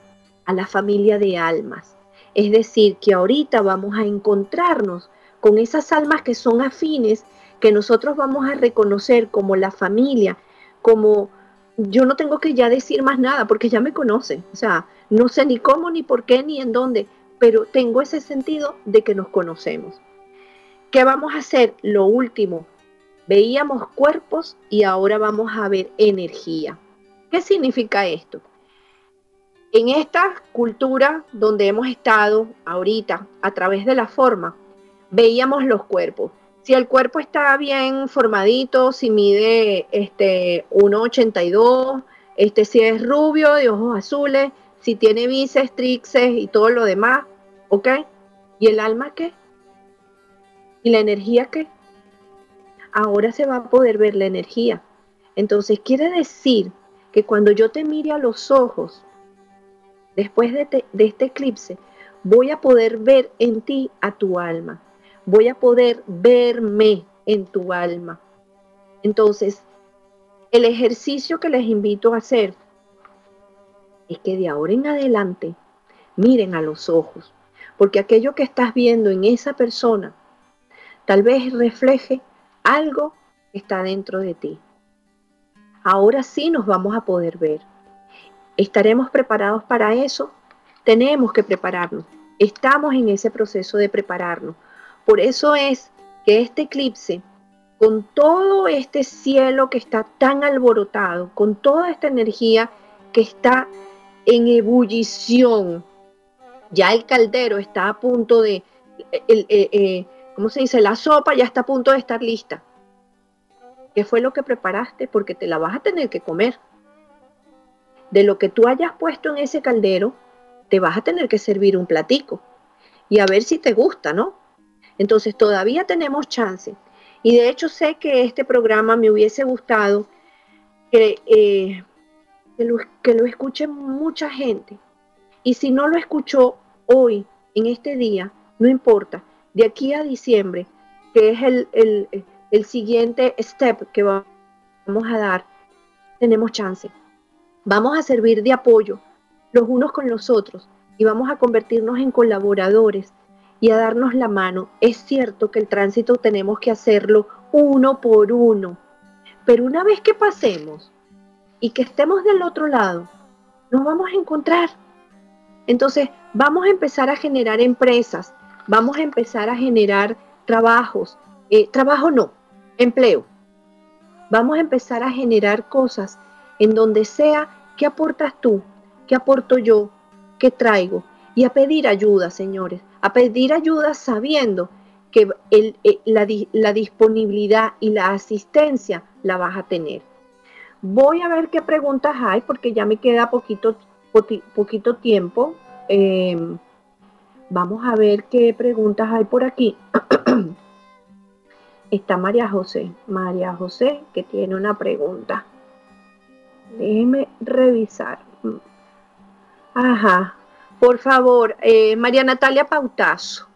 A la familia de almas. Es decir, que ahorita vamos a encontrarnos con esas almas que son afines que nosotros vamos a reconocer como la familia, como yo no tengo que ya decir más nada porque ya me conocen, o sea, no sé ni cómo, ni por qué, ni en dónde, pero tengo ese sentido de que nos conocemos. ¿Qué vamos a hacer? Lo último, veíamos cuerpos y ahora vamos a ver energía. ¿Qué significa esto? En esta cultura donde hemos estado ahorita a través de la forma, veíamos los cuerpos, si el cuerpo está bien formadito, si mide este 1,82, este, si es rubio, de ojos azules, si tiene bíceps, tríceps y todo lo demás, ¿ok? ¿Y el alma qué? ¿Y la energía qué? Ahora se va a poder ver la energía. Entonces quiere decir que cuando yo te mire a los ojos, después de, de este eclipse, voy a poder ver en ti a tu alma voy a poder verme en tu alma. Entonces, el ejercicio que les invito a hacer es que de ahora en adelante miren a los ojos, porque aquello que estás viendo en esa persona tal vez refleje algo que está dentro de ti. Ahora sí nos vamos a poder ver. ¿Estaremos preparados para eso? Tenemos que prepararnos. Estamos en ese proceso de prepararnos por eso es que este eclipse, con todo este cielo que está tan alborotado, con toda esta energía que está en ebullición. Ya el caldero está a punto de, eh, eh, ¿cómo se dice? La sopa ya está a punto de estar lista. ¿Qué fue lo que preparaste? Porque te la vas a tener que comer. De lo que tú hayas puesto en ese caldero, te vas a tener que servir un platico. Y a ver si te gusta, ¿no? Entonces todavía tenemos chance. Y de hecho sé que este programa me hubiese gustado que, eh, que, lo, que lo escuche mucha gente. Y si no lo escuchó hoy, en este día, no importa. De aquí a diciembre, que es el, el, el siguiente step que vamos a dar, tenemos chance. Vamos a servir de apoyo los unos con los otros y vamos a convertirnos en colaboradores y a darnos la mano. Es cierto que el tránsito tenemos que hacerlo uno por uno, pero una vez que pasemos y que estemos del otro lado, nos vamos a encontrar. Entonces, vamos a empezar a generar empresas, vamos a empezar a generar trabajos, eh, trabajo no, empleo. Vamos a empezar a generar cosas en donde sea que aportas tú, que aporto yo, que traigo, y a pedir ayuda, señores, a pedir ayuda sabiendo que eh, la, disponibilidad y la asistencia la vas a tener. Voy a ver qué preguntas hay porque ya me queda poquito, poquito tiempo. Em, vamos a ver qué preguntas hay por aquí. Está María José. María José que tiene una pregunta. Déjeme revisar. Ajá. Por favor, eh, María Natalia Pautazo,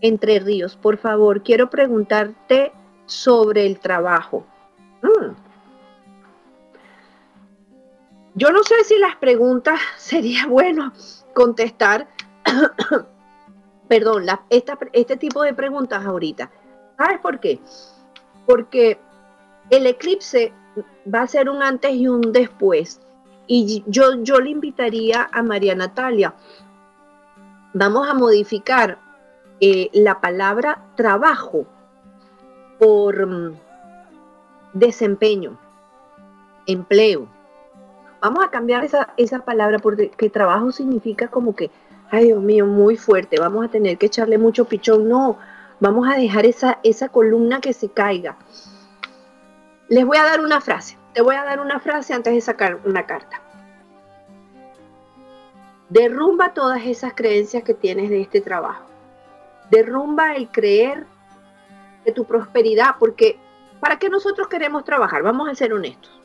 Entre Ríos, por favor, quiero preguntarte sobre el trabajo. Mm. Yo no sé si las preguntas sería bueno contestar, perdón, este tipo de preguntas ahorita. ¿Sabes por qué? Porque el eclipse va a ser un antes y un después. Y yo, yo le invitaría a María Natalia vamos a modificar eh, la palabra trabajo por mm, desempeño, empleo. Vamos a cambiar esa, esa palabra porque trabajo significa como que, ay Dios mío, muy fuerte, vamos a tener que echarle mucho pichón. No, vamos a dejar esa, esa columna que se caiga. Les voy a dar una frase, te voy a dar una frase antes de sacar una carta. Derrumba todas esas creencias que tienes de este trabajo. Derrumba el creer de tu prosperidad, porque ¿para qué nosotros queremos trabajar? Vamos a ser honestos.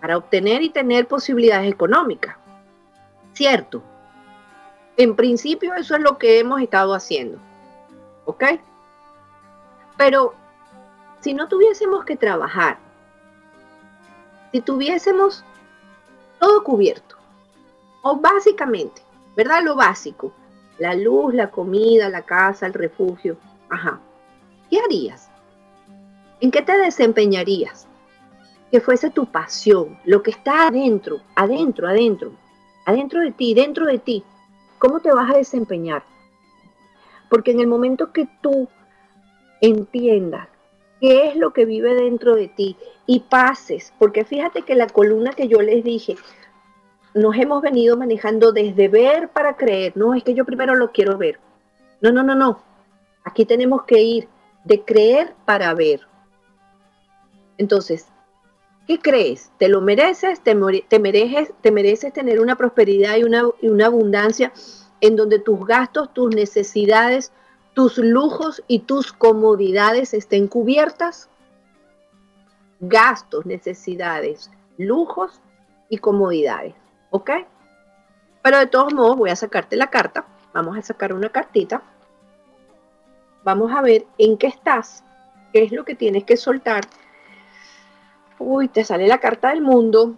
Para obtener y tener posibilidades económicas. Cierto. En principio eso es lo que hemos estado haciendo. ¿Ok? Pero si no tuviésemos que trabajar, si tuviésemos todo cubierto, o básicamente, ¿verdad? Lo básico, la luz, la comida, la casa, el refugio. Ajá. ¿Qué harías? ¿En qué te desempeñarías? Que fuese tu pasión, lo que está adentro, adentro, adentro, adentro de ti, dentro de ti. ¿Cómo te vas a desempeñar? Porque en el momento que tú entiendas qué es lo que vive dentro de ti y pases, porque fíjate que la columna que yo les dije, nos hemos venido manejando desde ver para creer. No, es que yo primero lo quiero ver. No, no, no, no. Aquí tenemos que ir de creer para ver. Entonces, ¿qué crees? ¿Te lo mereces? ¿Te, mereces, te mereces tener una prosperidad y una, y una abundancia en donde tus gastos, tus necesidades, tus lujos y tus comodidades estén cubiertas? Gastos, necesidades, lujos y comodidades. ¿Ok? Pero de todos modos voy a sacarte la carta. Vamos a sacar una cartita. Vamos a ver en qué estás, qué es lo que tienes que soltar. Uy, te sale la carta del mundo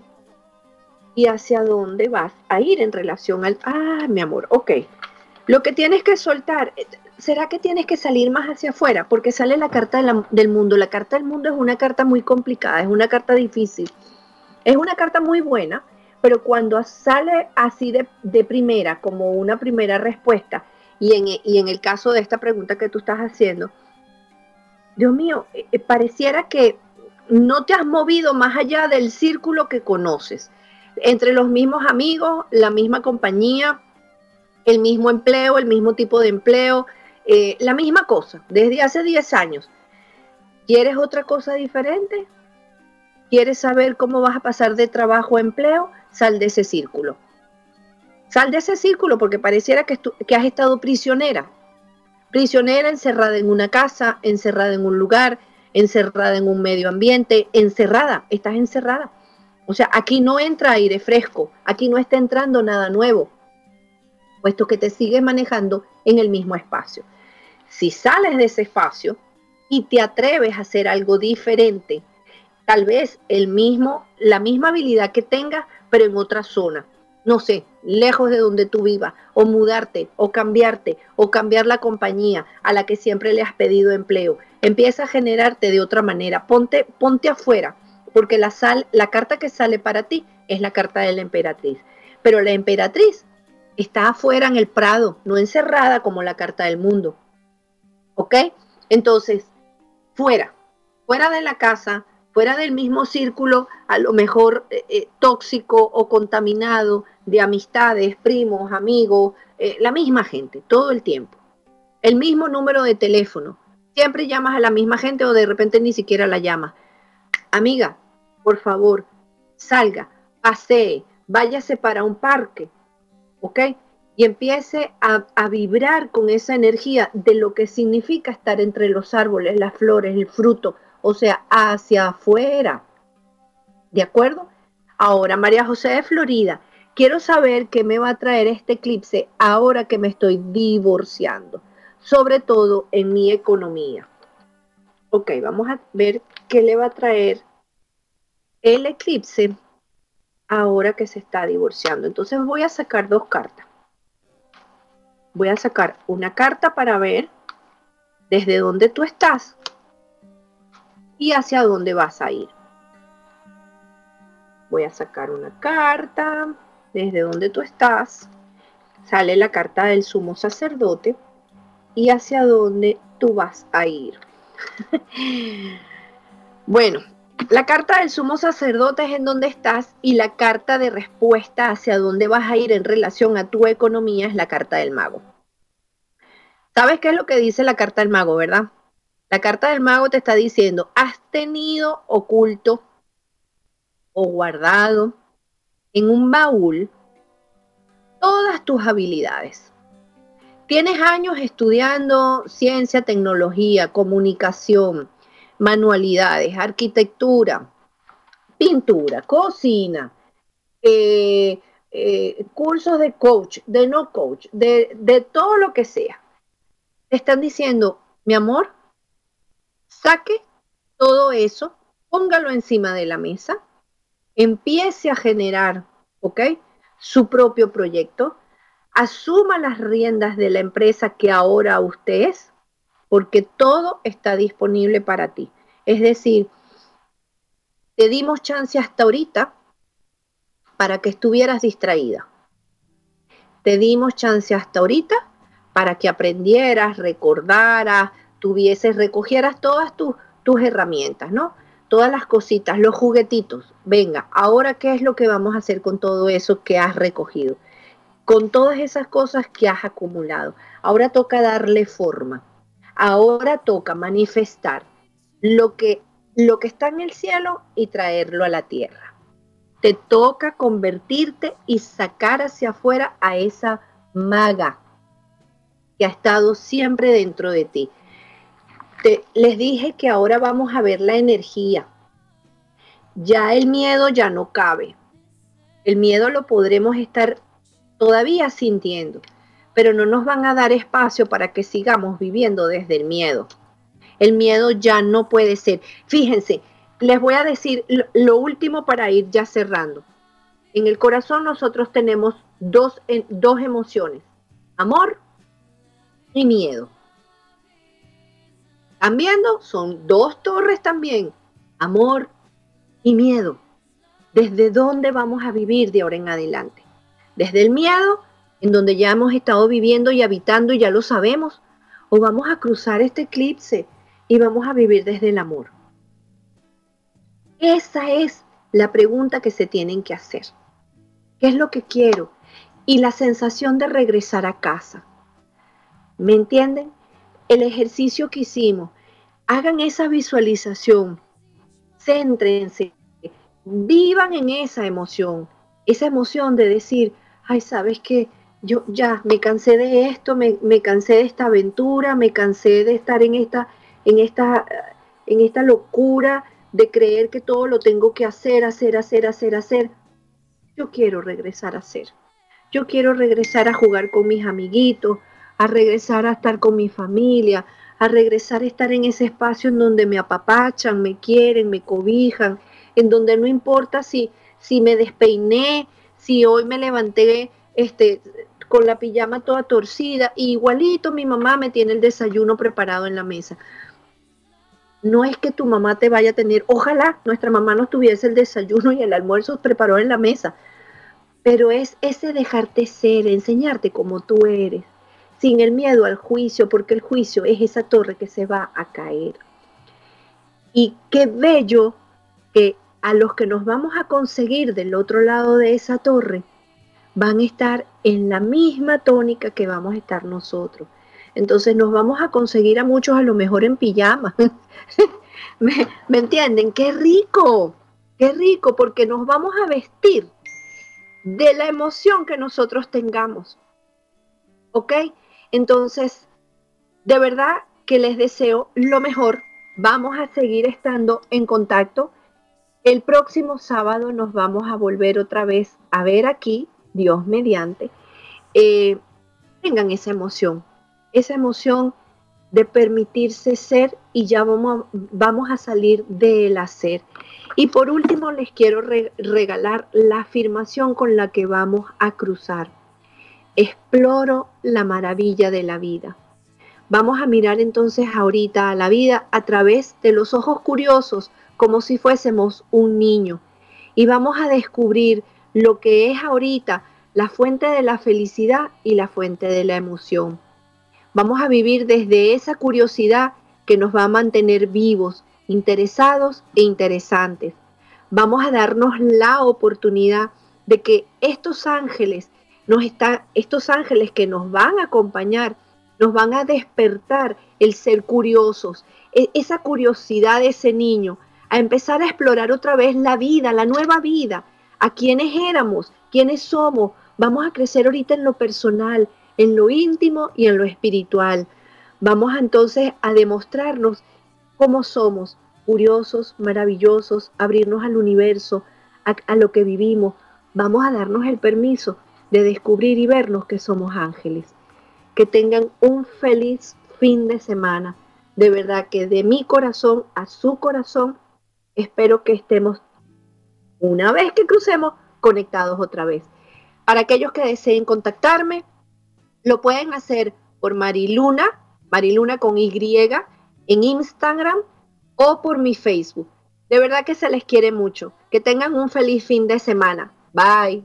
y hacia dónde vas a ir en relación al... Ah, mi amor, ok. Lo que tienes que soltar, ¿será que tienes que salir más hacia afuera? Porque sale la carta del mundo. La carta del mundo es una carta muy complicada, es una carta difícil. Es una carta muy buena, pero cuando sale así de, primera, como una primera respuesta, y en, y en, el caso de esta pregunta que tú estás haciendo, Dios mío, eh, eh, pareciera que no te has movido más allá del círculo que conoces. entre los mismos amigos, la misma compañía, el mismo empleo, el mismo tipo de empleo, eh, la misma cosa, desde hace 10 años. ¿Quieres otra cosa diferente? ¿Quieres saber cómo vas a pasar de trabajo a empleo? Sal de ese círculo. Sal de ese círculo porque pareciera que, que has estado prisionera. Prisionera encerrada en una casa, encerrada en un lugar, encerrada en un medio ambiente, encerrada, estás encerrada. O sea, aquí no entra aire fresco, aquí no está entrando nada nuevo, puesto que te sigues manejando en el mismo espacio. Si sales de ese espacio y te atreves a hacer algo diferente, tal vez el mismo, la misma habilidad que tengas, pero en otra zona, no sé, lejos de donde tú vivas, o mudarte, o cambiarte, o cambiar la compañía a la que siempre le has pedido empleo. Empieza a generarte de otra manera. Ponte, ponte afuera porque la, sal, la carta que sale para ti es la carta de la emperatriz. Pero la emperatriz está afuera en el prado, no encerrada como la carta del mundo. ¿Ok? Entonces, fuera, fuera de la casa, fuera del mismo círculo, a lo mejor eh, eh, tóxico o contaminado de amistades, primos, amigos, eh, la misma gente, todo el tiempo. El mismo número de teléfono. Siempre llamas a la misma gente o de repente ni siquiera la llamas. Amiga, por favor, salga, pasee, váyase para un parque, ¿ok? Y empiece a, a, vibrar con esa energía de lo que significa estar entre los árboles, las flores, el fruto, o sea, hacia afuera. ¿De acuerdo? Ahora, María José de Florida, quiero saber qué me va a traer este eclipse ahora que me estoy divorciando, sobre todo en mi economía. Ok, vamos a ver qué le va a traer el eclipse ahora que se está divorciando. Entonces voy a sacar dos cartas. Voy a sacar una carta para ver desde dónde tú estás y hacia dónde vas a ir. Voy a sacar una carta desde dónde tú estás. Sale la carta del sumo sacerdote y hacia dónde tú vas a ir. bueno, la carta del sumo sacerdote es en dónde estás y la carta de respuesta hacia dónde vas a ir en relación a tu economía es la carta del mago. ¿Sabes qué es lo que dice la carta del mago, verdad? La carta del mago te está diciendo, has tenido oculto o guardado en un baúl todas tus habilidades. Tienes años estudiando ciencia, tecnología, comunicación, manualidades, arquitectura, pintura, cocina, eh, eh, cursos de coach, de no coach, de, de todo lo que sea. Están diciendo, mi amor, saque todo eso, póngalo encima de la mesa, empiece a generar, ¿ok? Su propio proyecto, asuma las riendas de la empresa que ahora usted es, porque todo está disponible para ti. Es decir, te dimos chance hasta ahorita para que estuvieras distraída. Te dimos chance hasta ahorita para que aprendieras, recordaras, tuvieses, recogieras todas tus, tus herramientas, ¿no? Todas las cositas, los juguetitos. Venga, ahora qué es lo que vamos a hacer con todo eso que has recogido con todas esas cosas que has acumulado. Ahora toca darle forma. Ahora toca manifestar lo que, lo que está en el cielo y traerlo a la tierra. Te toca convertirte y sacar hacia afuera a esa maga que ha estado siempre dentro de ti. Te, les dije que ahora vamos a ver la energía. Ya el miedo ya no cabe. El miedo lo podremos estar todavía sintiendo, pero no nos van a dar espacio para que sigamos viviendo desde el miedo. El miedo ya no puede ser. Fíjense, les voy a decir lo, último para ir ya cerrando. En el corazón nosotros tenemos dos, dos emociones, amor y miedo. ¿Están viendo? Son dos torres también, amor y miedo. ¿Desde dónde vamos a vivir de ahora en adelante? desde el miedo, en donde ya hemos estado viviendo y habitando y ya lo sabemos, o vamos a cruzar este eclipse y vamos a vivir desde el amor. Esa es la pregunta que se tienen que hacer. ¿Qué es lo que quiero? Y la sensación de regresar a casa. ¿Me entienden? El ejercicio que hicimos, hagan esa visualización, céntrense, vivan en esa emoción, esa emoción de decir, ay, sabes que yo ya me cansé de esto, me, me, cansé de esta aventura, me cansé de estar en esta, en esta, en esta locura de creer que todo lo tengo que hacer, hacer, hacer, hacer, hacer. Yo quiero regresar a hacer. Yo quiero regresar a jugar con mis amiguitos, a regresar a estar con mi familia, a regresar a estar en ese espacio en donde me apapachan, me quieren, me cobijan, en donde no importa si, si me despeiné, si hoy me levanté este, con la pijama toda torcida, igualito mi mamá me tiene el desayuno preparado en la mesa. No es que tu mamá te vaya a tener, ojalá nuestra mamá no tuviese el desayuno y el almuerzo preparado en la mesa, pero es ese dejarte ser, enseñarte como tú eres, sin el miedo al juicio, porque el juicio es esa torre que se va a caer. Y qué bello que a los que nos vamos a conseguir del otro lado de esa torre van a estar en la misma tónica que vamos a estar nosotros. Entonces nos vamos a conseguir a muchos a lo mejor en pijama. ¿Me, ¿Me, entienden? ¡Qué rico! ¡Qué rico! Porque nos vamos a vestir de la emoción que nosotros tengamos. ¿Ok? Entonces, de verdad que les deseo lo mejor. Vamos a seguir estando en contacto. El próximo sábado nos vamos a volver otra vez a ver aquí, Dios mediante. Eh, tengan esa emoción, esa emoción de permitirse ser y ya vamos, a salir del hacer. Y por último les quiero regalar la afirmación con la que vamos a cruzar exploro la maravilla de la vida. Vamos a mirar entonces ahorita a la vida a través de los ojos curiosos, como si fuésemos un niño. Y vamos a descubrir lo que es ahorita la fuente de la felicidad y la fuente de la emoción. Vamos a vivir desde esa curiosidad que nos va a mantener vivos, interesados e interesantes. Vamos a darnos la oportunidad de que estos ángeles nos está, estos ángeles que nos van a acompañar, nos van a despertar el ser curiosos, e, esa curiosidad de ese niño, a empezar a explorar otra vez la vida, la nueva vida, a quiénes éramos, quiénes somos. Vamos a crecer ahorita en lo personal, en lo íntimo y en lo espiritual. Vamos entonces a demostrarnos cómo somos, curiosos, maravillosos, abrirnos al universo, a, a lo que vivimos. Vamos a darnos el permiso de descubrir y vernos que somos ángeles. Que tengan un feliz fin de semana. De verdad que de mi corazón a su corazón, espero que estemos, una vez que crucemos, conectados otra vez. Para aquellos que deseen contactarme, lo pueden hacer por Mariluna, Mariluna con Y, en Instagram o por mi Facebook. De verdad que se les quiere mucho. Que tengan un feliz fin de semana. Bye.